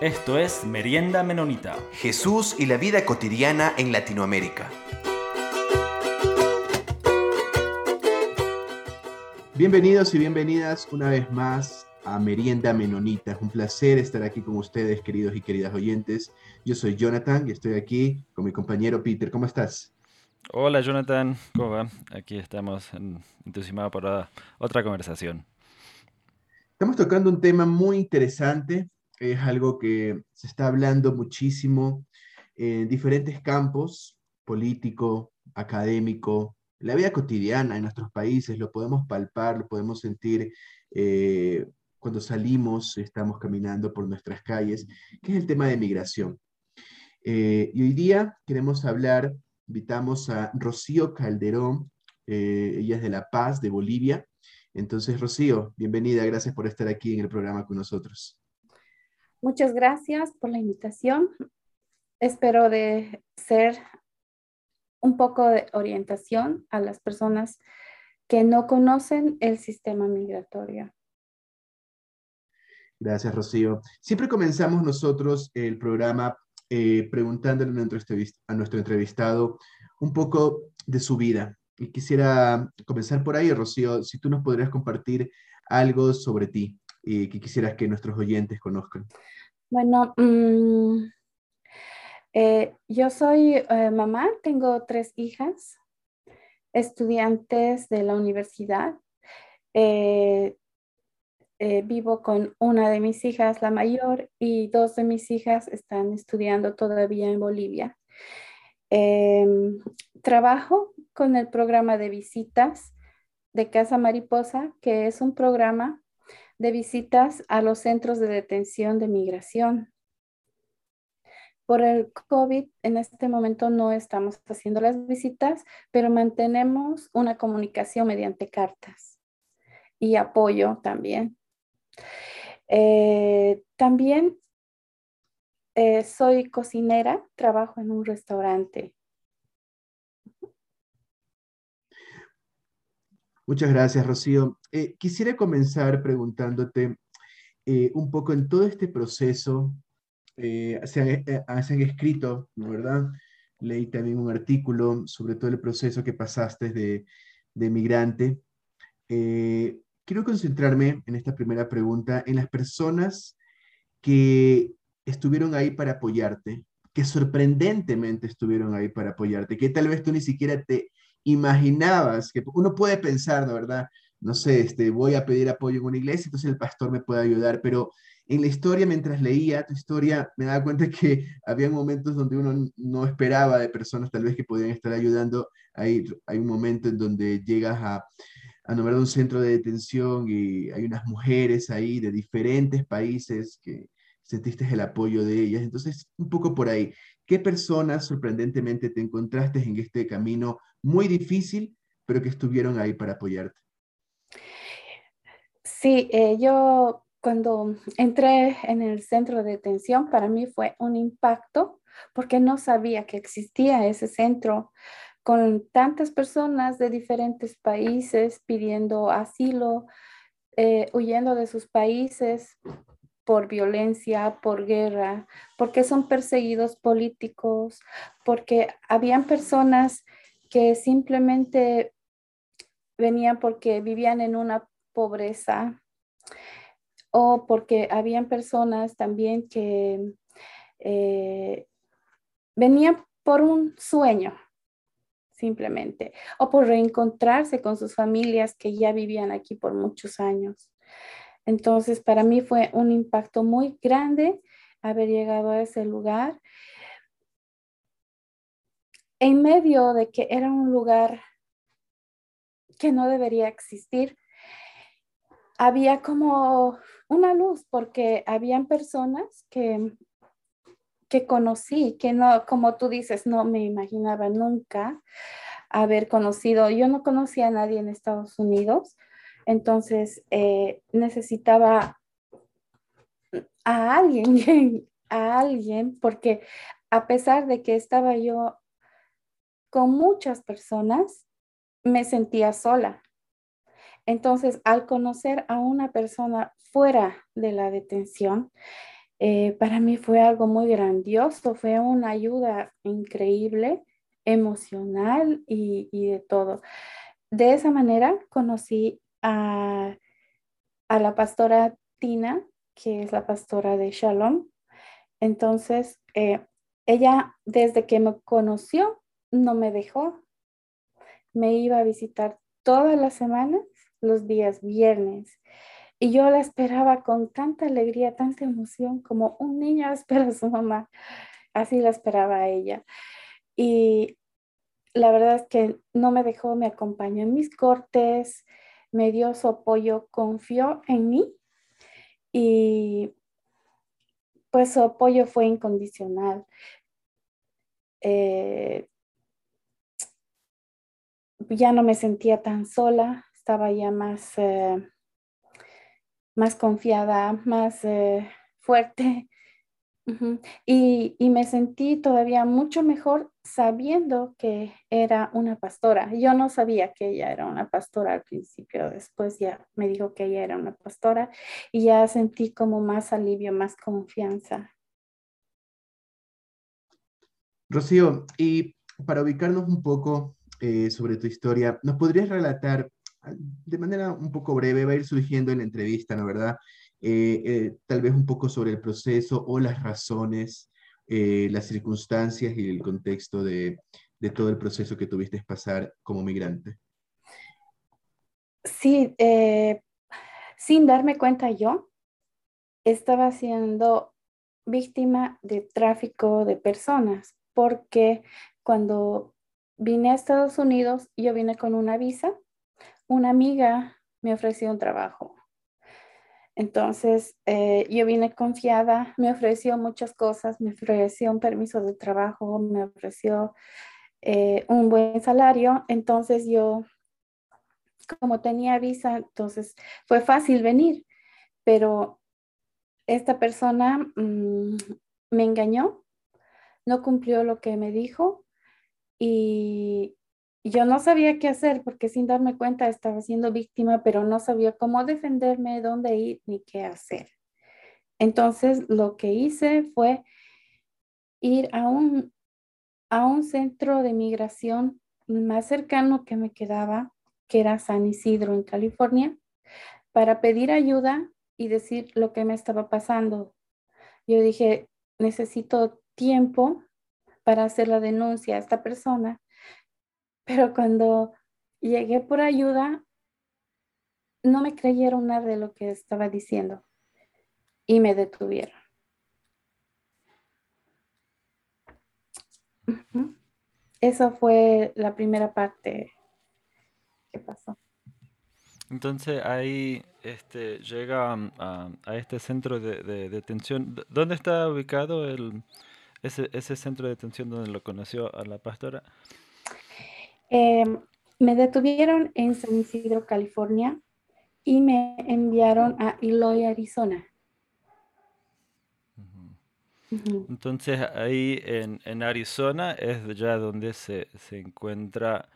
Esto es Merienda Menonita. Jesús y la vida cotidiana en Latinoamérica. Bienvenidos y bienvenidas una vez más a Merienda Menonita. Es un placer estar aquí con ustedes, queridos y queridas oyentes. Yo soy Jonathan y estoy aquí con mi compañero Peter. ¿Cómo estás? Hola Jonathan, ¿cómo va? Aquí estamos entusiasmados para otra conversación. Estamos tocando un tema muy interesante es algo que se está hablando muchísimo en diferentes campos, político, académico, la vida cotidiana en nuestros países, lo podemos palpar, lo podemos sentir eh, cuando salimos, estamos caminando por nuestras calles, que es el tema de migración. Eh, y hoy día queremos hablar, invitamos a Rocío Calderón, eh, ella es de La Paz, de Bolivia. Entonces, Rocío, bienvenida, gracias por estar aquí en el programa con nosotros. Muchas gracias por la invitación. Espero de ser un poco de orientación a las personas que no conocen el sistema migratorio. Gracias, Rocío. Siempre comenzamos nosotros el programa eh, preguntándole a nuestro entrevistado un poco de su vida. Y quisiera comenzar por ahí, Rocío, si tú nos podrías compartir algo sobre ti y que quisieras que nuestros oyentes conozcan? Bueno, mm, eh, yo soy eh, mamá, tengo tres hijas, estudiantes de la universidad. Eh, vivo con una de mis hijas, la mayor, y dos de mis hijas están estudiando todavía en Bolivia. Trabajo con el programa de visitas de Casa Mariposa, que es un programa de visitas a los centros de detención de migración. Por el COVID, en este momento no estamos haciendo las visitas, pero mantenemos una comunicación mediante cartas y apoyo también. Eh, también eh, soy cocinera, trabajo en un restaurante. Muchas gracias, Rocío. Eh, quisiera comenzar preguntándote eh, un poco en todo este proceso, eh, se, han, escrito, ¿no verdad? Leí también un artículo sobre todo el proceso que pasaste de, de migrante. quiero concentrarme en esta primera pregunta en las personas que estuvieron ahí para apoyarte, que sorprendentemente estuvieron ahí para apoyarte, que tal vez tú ni siquiera te imaginabas, que uno puede pensar, ¿no verdad? No sé, este, voy a pedir apoyo en una iglesia, entonces el pastor me puede ayudar, pero en la historia, mientras leía tu historia, me daba cuenta que había momentos donde uno no esperaba de personas tal vez que podían estar ayudando. Hay, hay un momento en donde llegas a, a nombrar un centro de detención y hay unas mujeres ahí de diferentes países que sentiste el apoyo de ellas. Entonces, un poco por ahí. ¿Qué personas sorprendentemente te encontraste en este camino muy difícil, pero que estuvieron ahí para apoyarte? Sí, eh, yo cuando entré en el centro de detención, para mí fue un impacto porque no sabía que existía ese centro con tantas personas de diferentes países pidiendo asilo, eh, huyendo de sus países por violencia, por guerra, porque son perseguidos políticos, porque habían personas que simplemente venían porque vivían en una pobreza o porque habían personas también que eh, venían por un sueño, simplemente, o por reencontrarse con sus familias que ya vivían aquí por muchos años. Entonces, para mí fue un impacto muy grande haber llegado a ese lugar en medio de que era un lugar que no debería existir. Había como una luz porque habían personas que que conocí, que no, como tú dices, no me imaginaba nunca haber conocido. Yo no conocía a nadie en Estados Unidos, entonces, eh, necesitaba a alguien, a alguien, porque a pesar de que estaba yo con muchas personas, me sentía sola. Entonces, al conocer a una persona fuera de la detención, eh, para mí fue algo muy grandioso, fue una ayuda increíble, emocional y, de todo. De esa manera conocí a, la pastora Tina, que es la pastora de Shalom. Entonces, eh, ella desde que me conoció, no me dejó. Me iba a visitar todas las semanas, los días viernes. Y yo la esperaba con tanta alegría, tanta emoción, como un niño espera a su mamá. Así la esperaba ella. Y la verdad es que no me dejó, me acompañó en mis cortes, me dio su apoyo, confió en mí y pues su apoyo fue incondicional. Eh, ya no me sentía tan sola, estaba ya más... Eh, más confiada, más eh, fuerte. y, me sentí todavía mucho mejor sabiendo que era una pastora. Yo no sabía que ella era una pastora al principio, después ya me dijo que ella era una pastora y ya sentí como más alivio, más confianza. Rocío, y para ubicarnos un poco eh, sobre tu historia, ¿nos podrías relatar de manera un poco breve, va a ir surgiendo en la entrevista, ¿no verdad? Eh, eh, tal vez un poco sobre el proceso o las razones, las circunstancias y el contexto de, de, todo el proceso que tuviste pasar como migrante. Sí, sin darme cuenta yo, estaba siendo víctima de tráfico de personas, porque cuando vine a Estados Unidos, yo vine con una visa una amiga me ofreció un trabajo. Entonces, eh, yo vine confiada, me ofreció muchas cosas, me ofreció un permiso de trabajo, me ofreció eh, un buen salario. Entonces, yo, como tenía visa, entonces fue fácil venir, pero esta persona mm, me engañó, no cumplió lo que me dijo y yo no sabía qué hacer porque sin darme cuenta estaba siendo víctima, pero no sabía cómo defenderme, dónde ir ni qué hacer. Entonces lo que hice fue ir a un, a un centro de migración más cercano que me quedaba, que era San Isidro en California, para pedir ayuda y decir lo que me estaba pasando. Yo dije, necesito tiempo para hacer la denuncia a esta persona pero cuando llegué por ayuda, no me creyeron nada de lo que estaba diciendo y me detuvieron. Esa fue la primera parte que pasó. Entonces ahí este, llega a, este centro de, detención. ¿Dónde está ubicado el, ese, ese centro de detención donde lo conoció a la pastora? Eh, me detuvieron en San Isidro, California, y me enviaron a Eloy, Arizona. Entonces ahí en, Arizona es ya donde se, encuentra,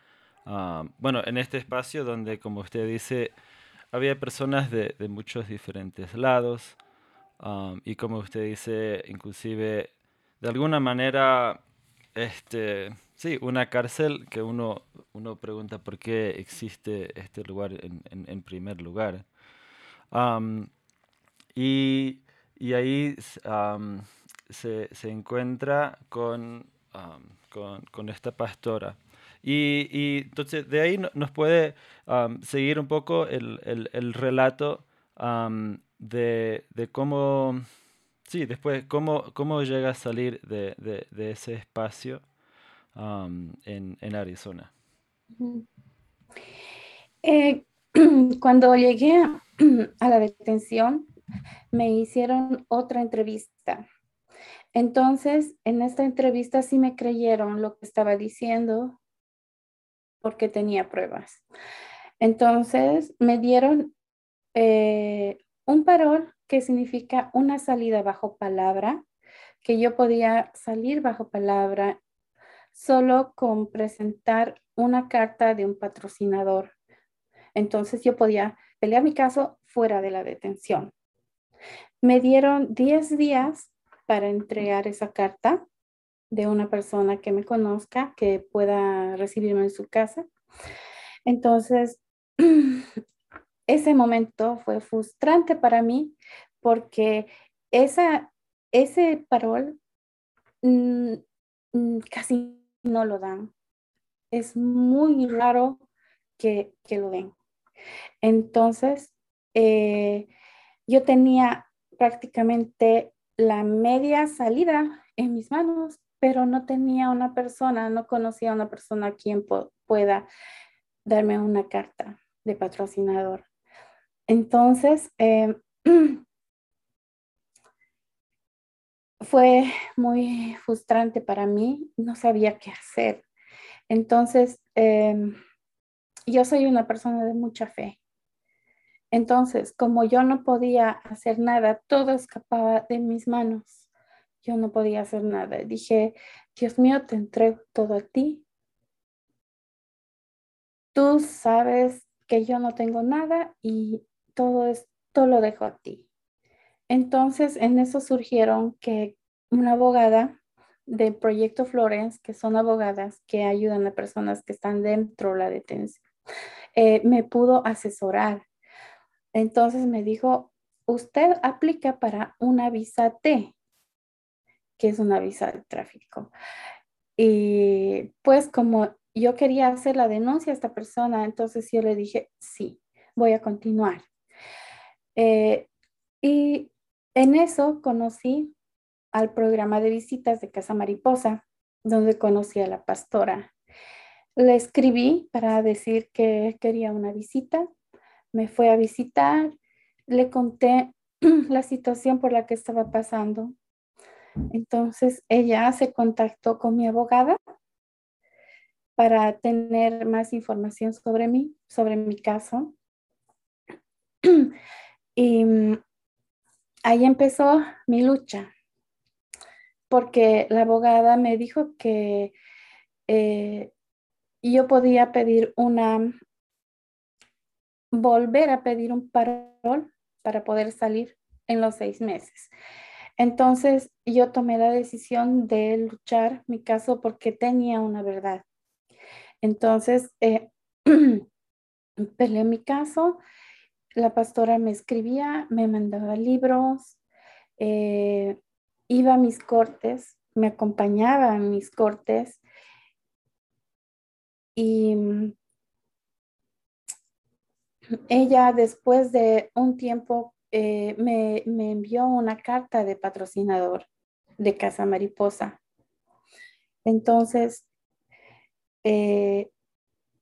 ah, bueno, en este espacio donde, como usted dice, había personas de, muchos diferentes lados ah, y como usted dice, inclusive de alguna manera, este, Sí, una cárcel que uno, uno pregunta por qué existe este lugar en, primer lugar. y, ahí se, encuentra con, con, esta pastora. Y, entonces de ahí nos puede seguir un poco el, relato de, cómo, sí, después, cómo, cómo llega a salir de, de ese espacio en, Arizona? Eh, cuando llegué a la detención, me hicieron otra entrevista. Entonces, en esta entrevista sí me creyeron lo que estaba diciendo porque tenía pruebas. Entonces, me dieron eh, un parol que significa una salida bajo palabra, que yo podía salir bajo palabra solo con presentar una carta de un patrocinador. Entonces yo podía pelear mi caso fuera de la detención. Me dieron 10 días para entregar esa carta de una persona que me conozca, que pueda recibirme en su casa. Entonces, ese momento fue frustrante para mí porque esa, ese parol mm, mm, casi no lo dan. Es muy raro que, lo den. Entonces, eh, yo tenía prácticamente la media salida en mis manos, pero no tenía una persona, no conocía a una persona a quien pueda darme una carta de patrocinador. Entonces, em, fue muy frustrante para mí, no sabía qué hacer. Entonces, em, yo soy una persona de mucha fe. Entonces, como yo no podía hacer nada, todo escapaba de mis manos. Yo no podía hacer nada. Dije, Dios mío, te entrego todo a ti. Tú sabes que yo no tengo nada y todo esto lo dejo a ti. Entonces, en eso surgieron que una abogada de Proyecto Florence, que son abogadas que ayudan a personas que están dentro de la detención, eh, me pudo asesorar. Entonces me dijo, usted aplica para una visa T, que es una visa de tráfico. Y pues como yo quería hacer la denuncia a esta persona, entonces yo le dije, sí, voy a continuar. Eh, y en eso conocí al programa de visitas de Casa Mariposa, donde conocí a la pastora. Le escribí para decir que quería una visita. Me fue a visitar, le conté la situación por la que estaba pasando. Entonces ella se contactó con mi abogada para tener más información sobre mí, sobre mi caso. Y mm, ahí empezó mi lucha, porque la abogada me dijo que eh, yo podía pedir una, volver a pedir un parol para poder salir en los seis meses. Entonces yo tomé la decisión de luchar mi caso porque tenía una verdad. Entonces, eh, peleé mi caso la pastora me escribía, me mandaba libros, eh, iba a mis cortes, me acompañaba en mis cortes y mm, ella después de un tiempo eh, me, envió una carta de patrocinador de Casa Mariposa. Entonces, eh,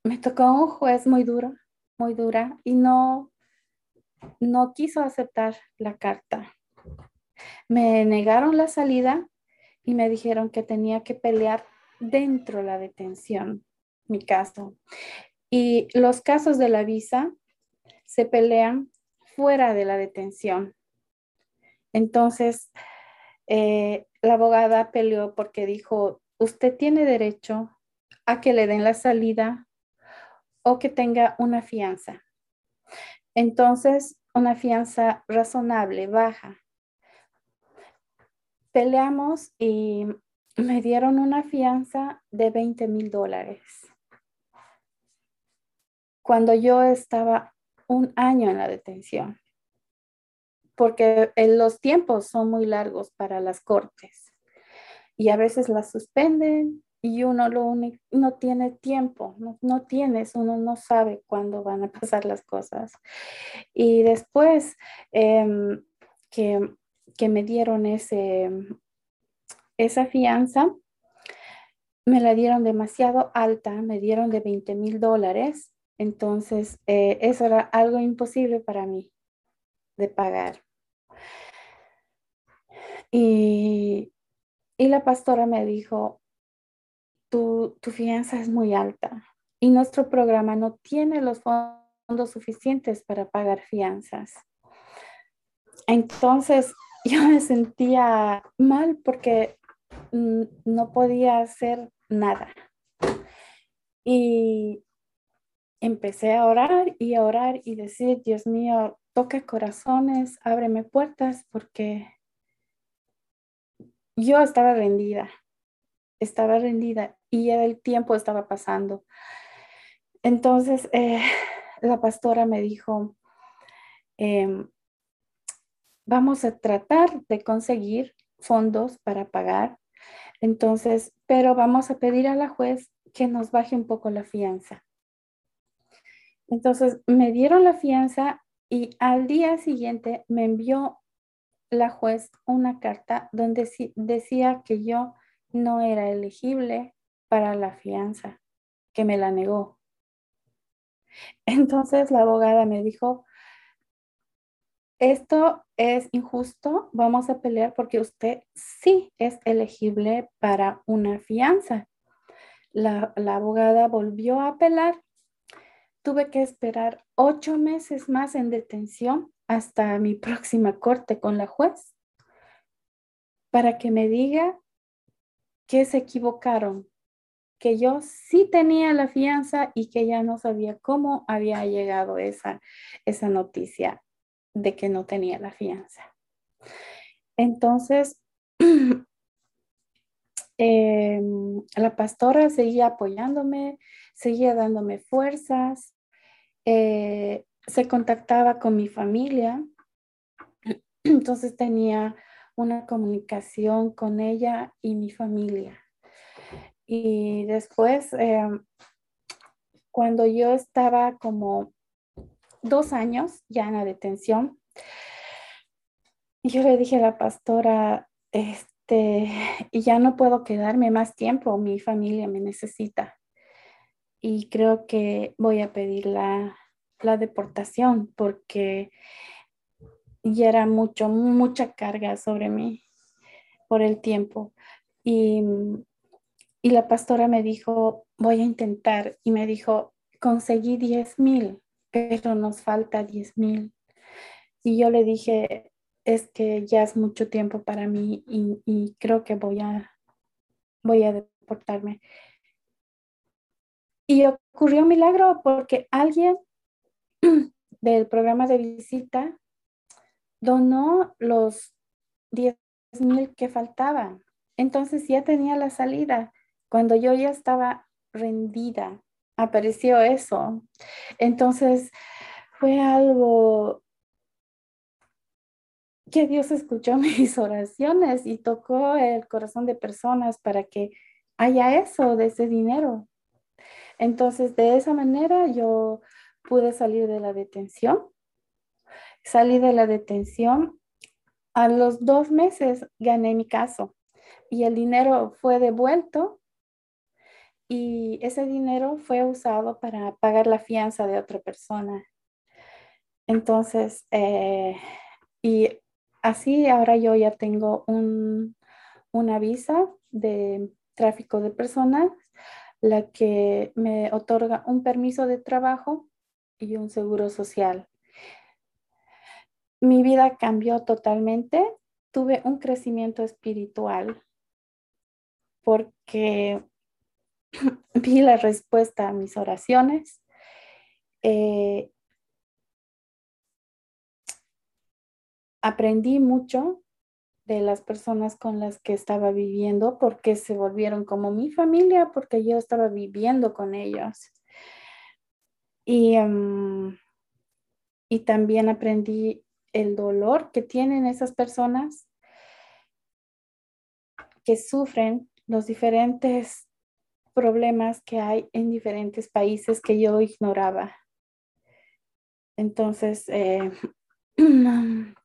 me tocó un juez muy duro, muy dura, y no, no quiso aceptar la carta. Me negaron la salida y me dijeron que tenía que pelear dentro de la detención, mi caso. Y los casos de la visa se pelean fuera de la detención. Entonces, eh, la abogada peleó porque dijo, usted tiene derecho a que le den la salida o que tenga una fianza. Entonces, una fianza razonable, baja. Peleamos y me dieron una fianza de 20 mil dólares. Cuando yo estaba un año en la detención, porque los tiempos son muy largos para las cortes y a veces las suspenden y uno lo no tiene tiempo, no, tienes, uno no sabe cuándo van a pasar las cosas. Y después em, que, me dieron ese, esa fianza, me la dieron demasiado alta, me dieron de 20 mil dólares, entonces eh, eso era algo imposible para mí de pagar. Y, y la pastora me dijo, tu, fianza es muy alta y nuestro programa no tiene los fondos suficientes para pagar fianzas. Entonces yo me sentía mal porque no podía hacer nada. Y empecé a orar y a orar y decir, Dios mío, toca corazones, ábreme puertas, porque yo estaba rendida, estaba rendida y el tiempo estaba pasando. Entonces, eh, la pastora me dijo, em, vamos a tratar de conseguir fondos para pagar. Entonces, pero vamos a pedir a la juez que nos baje un poco la fianza. Entonces, me dieron la fianza y al día siguiente me envió la juez una carta donde decía que yo no era elegible para la fianza, que me la negó. Entonces la abogada me dijo, esto es injusto, vamos a pelear porque usted sí es elegible para una fianza. La, la abogada volvió a apelar. Tuve que esperar ocho meses más en detención hasta mi próxima corte con la juez para que me diga que se equivocaron, que yo sí tenía la fianza y que ya no sabía cómo había llegado esa, esa noticia de que no tenía la fianza. Entonces, em, la pastora seguía apoyándome, seguía dándome fuerzas, eh, se contactaba con mi familia, entonces tenía una comunicación con ella y mi familia. Y después, em, cuando yo estaba como dos años ya en la detención, yo le dije a la pastora, este, ya no puedo quedarme más tiempo, mi familia me necesita. Y creo que voy a pedir la, la deportación porque ya era mucho, mucha carga sobre mí por el tiempo. Y, y la pastora me dijo, voy a intentar. Y me dijo, conseguí 10 mil, pero nos falta 10 mil. Y yo le dije, es que ya es mucho tiempo para mí y, creo que voy a, voy a deportarme. Y ocurrió un milagro porque alguien del programa de visita donó los 10 mil que faltaban. Entonces ya tenía la salida. Cuando yo ya estaba rendida, apareció eso. Entonces fue algo que Dios escuchó mis oraciones y tocó el corazón de personas para que haya eso de ese dinero. Entonces, de esa manera yo pude salir de la detención. Salí de la detención. A los dos meses gané mi caso y el dinero fue devuelto y ese dinero fue usado para pagar la fianza de otra persona. Entonces, eh, y así ahora yo ya tengo un, una visa de tráfico de personas, la que me otorga un permiso de trabajo y un seguro social. Mi vida cambió totalmente. Tuve un crecimiento espiritual porque vi la respuesta a mis oraciones. Eh, aprendí mucho de las personas con las que estaba viviendo porque se volvieron como mi familia, porque yo estaba viviendo con ellos. Y, em, y también aprendí el dolor que tienen esas personas que sufren los diferentes problemas que hay en diferentes países que yo ignoraba. Entonces, eh,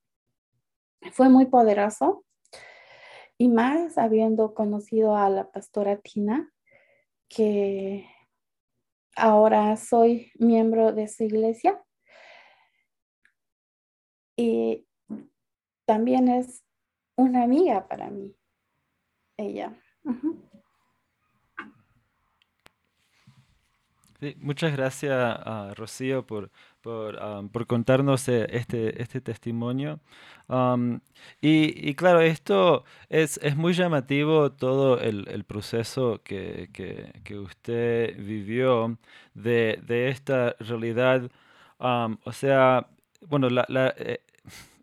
fue muy poderoso y más habiendo conocido a la pastora Tina, que ahora soy miembro de su iglesia. Y también es una amiga para mí, ella. Muchas gracias, Rocío, por, por, contarnos eh, este, este testimonio. y, claro, esto es, es, muy llamativo todo el, proceso que, usted vivió de, esta realidad. o sea, bueno, eh,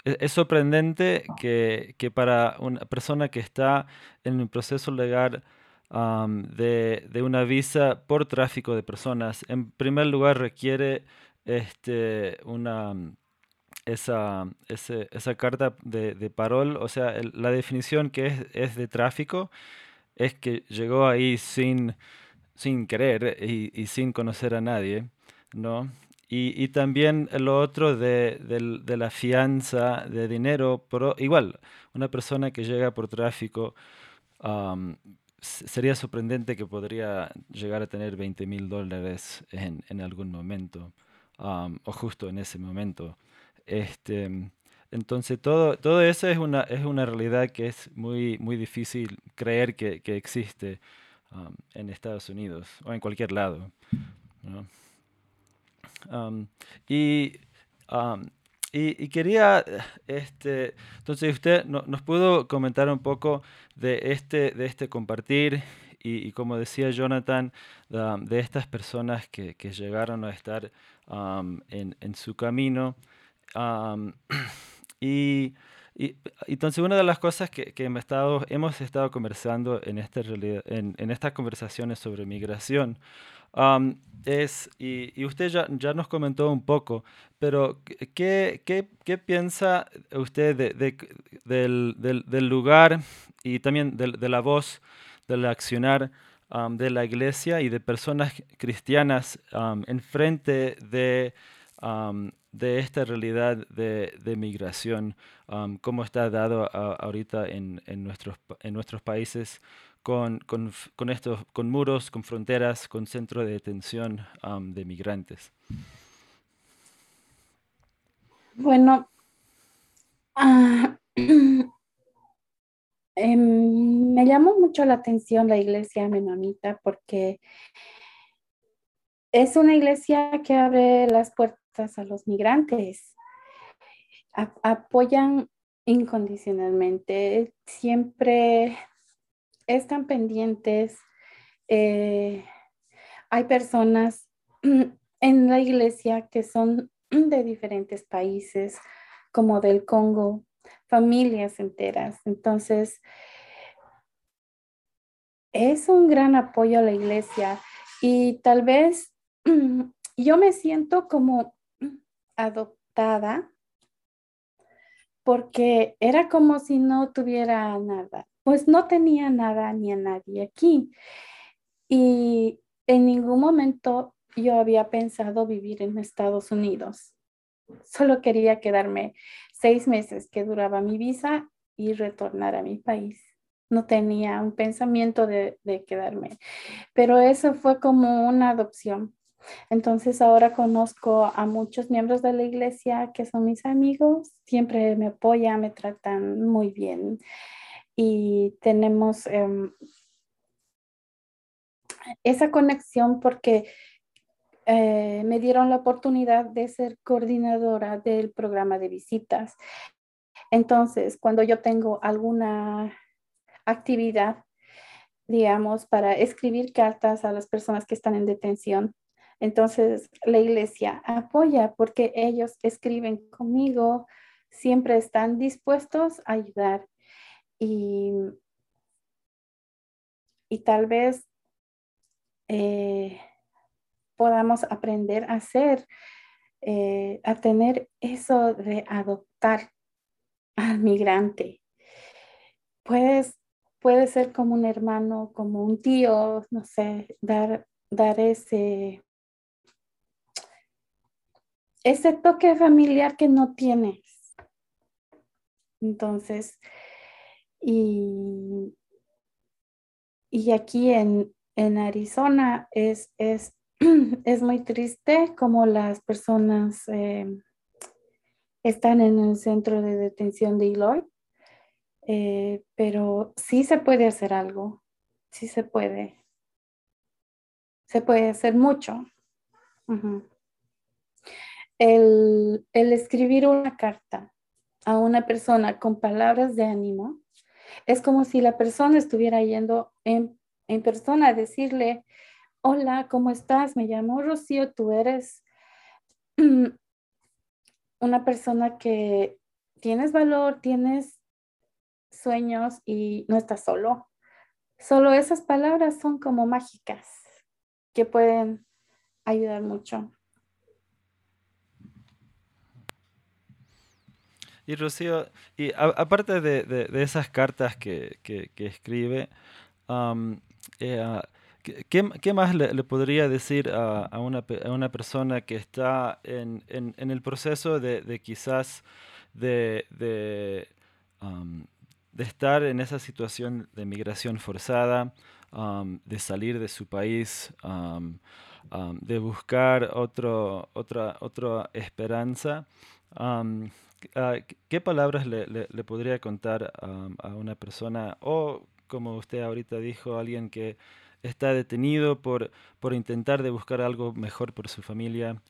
e, es sorprendente que, para una persona que está en un proceso legal de, una visa por tráfico de personas, en primer lugar requiere este, una, esa, esa carta de, parol, o sea, la definición que es, es, de tráfico es que llegó ahí sin, sin querer y, sin conocer a nadie, ¿no? Y, también lo otro de, la fianza de dinero, pero igual, una persona que llega por tráfico, sería sorprendente que podría llegar a tener 20 mil dólares en, en, algún momento, o justo en ese momento. Este, entonces, todo, todo eso es una, es una realidad que es muy, muy difícil creer que, que existe en Estados Unidos o en cualquier lado. y, y, quería, este, entonces usted nos pudo comentar un poco de este, de este compartir y, como decía Jonathan, de estas personas que, que llegaron a estar en, en, su camino. y, y, entonces una de las cosas que, que hemos, estado, hemos estado conversando en, este en, en estas conversaciones sobre migración es, y, usted ya, ya, nos comentó un poco, pero ¿qué, qué, piensa usted de, de, del, del, lugar y también de, la voz, del accionar de la iglesia y de personas cristianas en frente de de esta realidad de, migración, cómo está dado ahorita en, en, nuestros, en nuestros países con, con, con, con muros, con fronteras, con centros de detención de migrantes. Bueno, ah, em, me llamó mucho la atención la iglesia menonita porque es una iglesia que abre las puertas a los migrantes. apoyan incondicionalmente, siempre están pendientes. Eh, hay personas en la iglesia que son de diferentes países, como del Congo, familias enteras. Entonces, es un gran apoyo a la iglesia y tal vez yo me siento como adoptada porque era como si no tuviera nada. Pues no tenía nada ni a nadie aquí. Y en ningún momento yo había pensado vivir en Estados Unidos. Solo quería quedarme seis meses que duraba mi visa y retornar a mi país. No tenía un pensamiento de, de quedarme. Pero eso fue como una adopción entonces ahora conozco a muchos miembros de la iglesia que son mis amigos, siempre me apoyan, me tratan muy bien y tenemos em, esa conexión porque eh, me dieron la oportunidad de ser coordinadora del programa de visitas. Entonces, cuando yo tengo alguna actividad, digamos, para escribir cartas a las personas que están en detención, entonces, la iglesia apoya porque ellos escriben conmigo, siempre están dispuestos a ayudar y, y tal vez eh, podamos aprender a hacer, eh, a tener eso de adoptar al migrante. Puedes, puede ser como un hermano, como un tío, no sé, dar, dar ese ese toque familiar que no tienes. Entonces, y, y aquí en, Arizona es, es, es, muy triste como las personas eh, están en el centro de detención de Eloy, eh, pero sí se puede hacer algo, sí se puede. Se puede hacer mucho el, escribir una carta a una persona con palabras de ánimo es como si la persona estuviera yendo en, persona a decirle, hola, ¿cómo estás? Me llamo Rocío, tú eres una persona que tienes valor, tienes sueños y no estás solo. Solo esas palabras son como mágicas que pueden ayudar mucho. Y Rocío, y aparte de, esas cartas que, escribe, eh, ah, ¿qué, más le, podría decir a, una, persona que está en, el proceso de, quizás de, de, estar en esa situación de migración forzada, de salir de su país, de buscar otro, otra, otra esperanza? Ah, ¿qué palabras le, podría contar a una persona o, como usted ahorita dijo, alguien que está detenido por, por intentar de buscar algo mejor por su familia?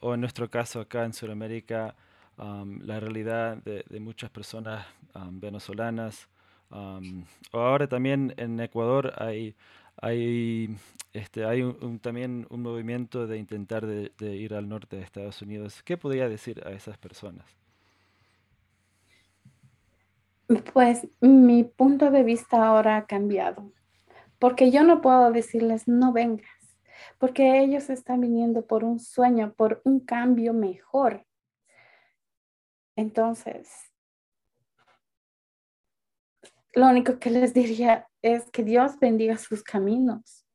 o en nuestro caso acá en Sudamérica, la realidad de, muchas personas venezolanas. o ahora también en Ecuador hay, hay, este, hay también un movimiento de intentar de, ir al norte de Estados Unidos. ¿Qué podría decir a esas personas? Pues mi punto de vista ahora ha cambiado, porque yo no puedo decirles no vengas, porque ellos están viniendo por un sueño, por un cambio mejor. Entonces, lo único que les diría es que Dios bendiga sus caminos,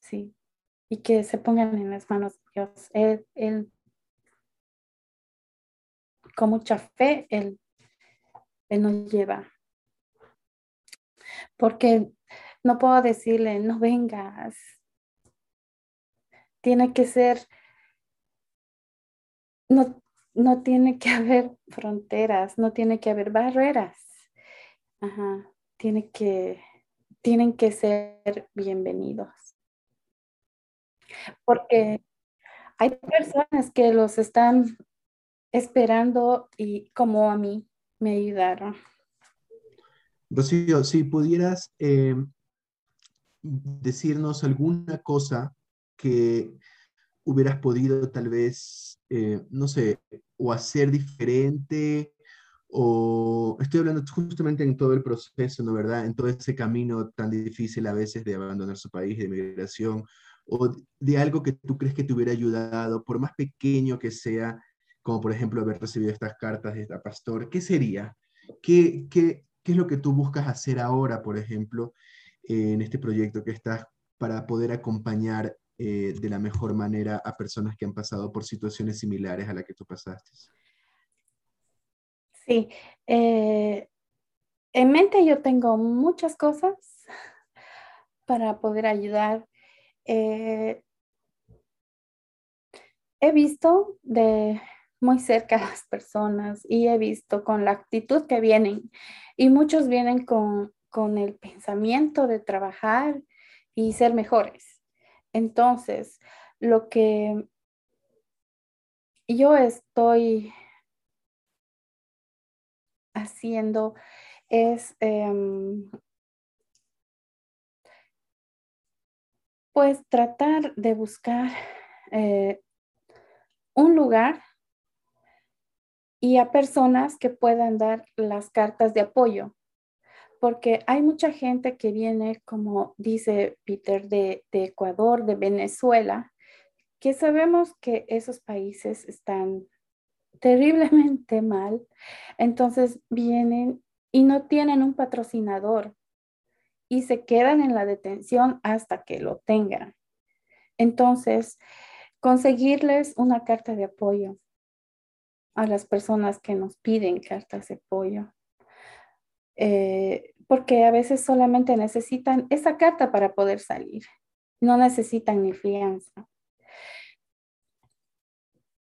sí, y que se pongan en las manos de Dios. Él, con mucha fe, Él, él nos lleva. Porque no puedo decirle, no vengas. Tiene que ser, no, no tiene que haber fronteras, no tiene que haber barreras. Ajá. Tiene que, tienen que ser bienvenidos. Porque hay personas que los están esperando y como a mí me ayudaron. Rocío, si pudieras eh, decirnos alguna cosa que hubieras podido tal vez, eh, no sé, o hacer diferente, o estoy hablando justamente en todo el proceso, ¿no verdad? En todo ese camino tan difícil a veces de abandonar su país, de migración, o de algo que tú crees que te hubiera ayudado, por más pequeño que sea, como por ejemplo haber recibido estas cartas de esta pastor, ¿qué sería? ¿Qué, qué, qué es lo que tú buscas hacer ahora, por ejemplo, en este proyecto que estás para poder acompañar eh, de la mejor manera a personas que han pasado por situaciones similares a la que tú pasaste? Sí, eh, en mente yo tengo muchas cosas para poder ayudar. Eh, he visto de muy cerca a las personas y he visto con la actitud que vienen y muchos vienen con, con el pensamiento de trabajar y ser mejores. Entonces, lo que yo estoy haciendo es em, pues tratar de buscar eh, un lugar y a personas que puedan dar las cartas de apoyo, porque hay mucha gente que viene, como dice Peter, de, Ecuador, de Venezuela, que sabemos que esos países están terriblemente mal, entonces vienen y no tienen un patrocinador y se quedan en la detención hasta que lo tengan. Entonces, conseguirles una carta de apoyo a las personas que nos piden cartas de apoyo. Eh, porque a veces solamente necesitan esa carta para poder salir. No necesitan ni fianza.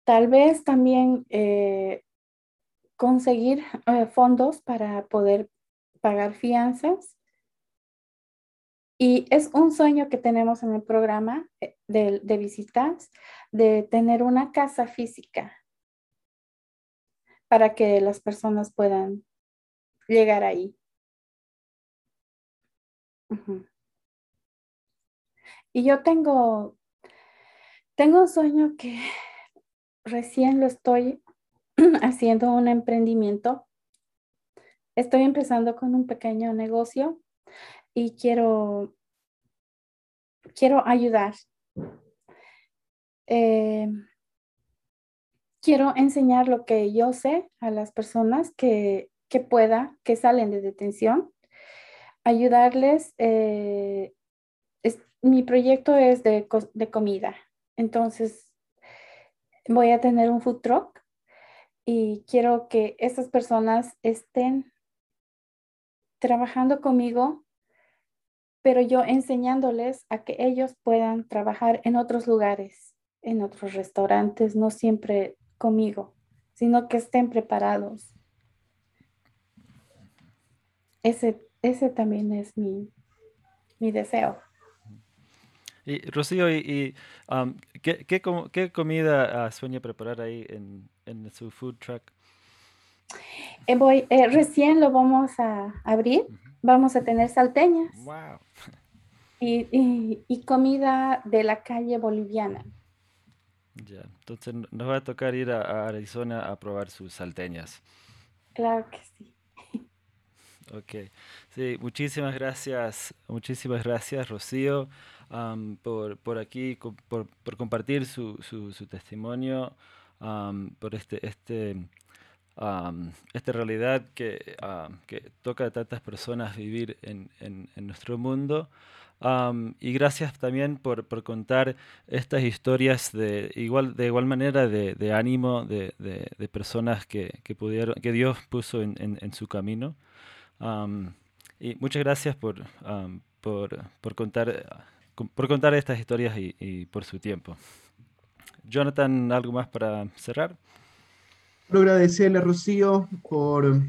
Tal vez también eh, conseguir eh, fondos para poder pagar fianzas. Y es un sueño que tenemos en el programa de, de visitas, de tener una casa física para que las personas puedan llegar ahí. Y yo tengo, tengo un sueño que recién lo estoy haciendo un emprendimiento. Estoy empezando con un pequeño negocio y quiero, quiero ayudar. Eh, quiero enseñar lo que yo sé a las personas que, que pueda, que salen de detención, ayudarles. Eh, mi proyecto es de, de comida, entonces voy a tener un food truck y quiero que estas personas estén trabajando conmigo, pero yo enseñándoles a que ellos puedan trabajar en otros lugares, en otros restaurantes, no siempre conmigo, sino que estén preparados. Ese, ese también es mi, mi deseo. Y Rocío, y, um, ¿qué, qué, qué, comida uh, sueña preparar ahí en, en su food truck? Eh, voy, eh, recién lo vamos a abrir. Vamos a tener salteñas. Wow. Y, y, y, comida de la calle boliviana. Ya, entonces nos va a tocar ir a, Arizona a probar sus salteñas. Claro que sí. Ok, sí, muchísimas gracias, muchísimas gracias Rocío por, por, aquí, por, por compartir su, su, su testimonio, por este, este, esta realidad que, que, toca a tantas personas vivir en, en, en nuestro mundo. y gracias también por, por, contar estas historias de igual, de igual manera de, de ánimo de, de, de, personas que, que, pudieron, que Dios puso en, en su camino y muchas gracias por, por, por, contar, por contar estas historias y, por su tiempo. Jonathan, ¿algo más para cerrar? Quiero agradecerle a Rocío por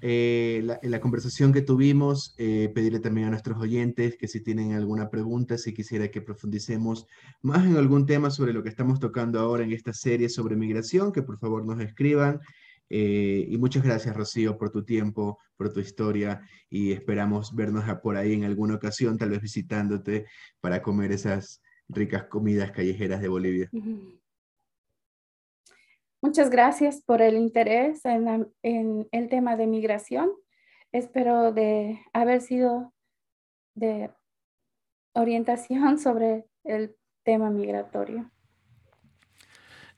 eh, la, la, conversación que tuvimos, eh, pedirle también a nuestros oyentes que si tienen alguna pregunta, si quisiera que profundicemos más en algún tema sobre lo que estamos tocando ahora en esta serie sobre migración, que por favor nos escriban eh, y muchas gracias, Rocío, por tu tiempo, por tu historia y esperamos vernos por ahí en alguna ocasión, tal vez visitándote para comer esas ricas comidas callejeras de Bolivia. Muchas gracias por el interés en, en el tema de migración. Espero de haber sido de orientación sobre el tema migratorio.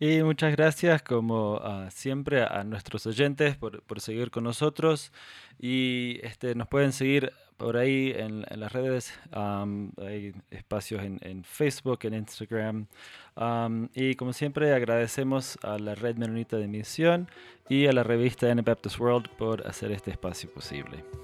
Y muchas gracias, como uh, siempre, a, nuestros oyentes por, por, seguir con nosotros. Y este, nos pueden seguir por ahí en, las redes. Um, hay espacios en, en, Facebook, en Instagram. Um, y como siempre, agradecemos a la Red Menonita de Misión y a la revista Anabaptist World por hacer este espacio posible